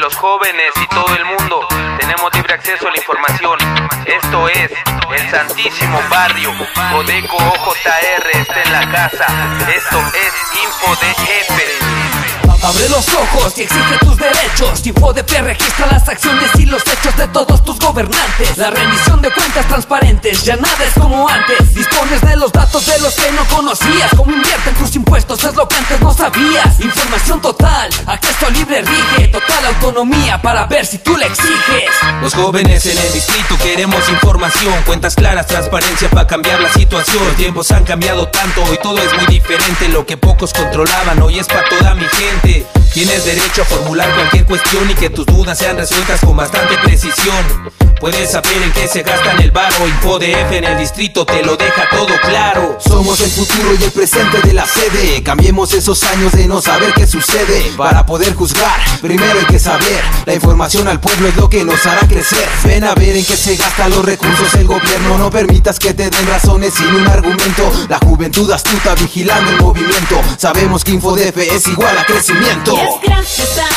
los jóvenes y todo el mundo tenemos libre acceso a la información. Esto es el Santísimo Barrio. Codeco OJR está en la casa. Esto es Info de Jefe. Abre los ojos y exige tus derechos. InfoDP registra las acciones y los hechos de todos tus gobernantes. La rendición de cuentas transparentes, ya nada es como antes. Dispones de los datos de los que no conocías. Cómo invierten tus impuestos es lo que antes no sabías. Información total, acceso libre rige. Total autonomía para ver si tú le exiges. Los jóvenes en el distrito queremos información, cuentas claras, transparencia para cambiar la situación. Los tiempos han cambiado tanto y todo es muy diferente. Lo que pocos controlaban hoy es para toda mi gente. Tienes derecho a formular cualquier cuestión y que tus dudas sean resueltas con bastante precisión. Puedes saber en qué se gasta en el barro, InfoDF en el distrito te lo deja todo claro. Somos el futuro y el presente de la sede. Cambiemos esos años de no saber qué sucede. Para poder juzgar, primero hay que saber. La información al pueblo es lo que nos hará crecer. Ven a ver en qué se gastan los recursos el gobierno. No permitas que te den razones sin un argumento. La juventud astuta vigilando el movimiento. Sabemos que InfoDF es igual a crecimiento. Es gracias a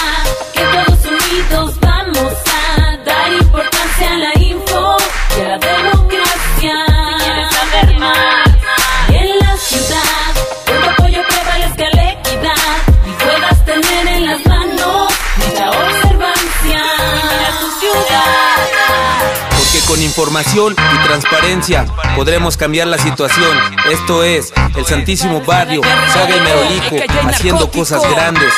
con información y transparencia podremos cambiar la situación. Esto es el Santísimo Barrio, Saga y Merolico, haciendo cosas grandes.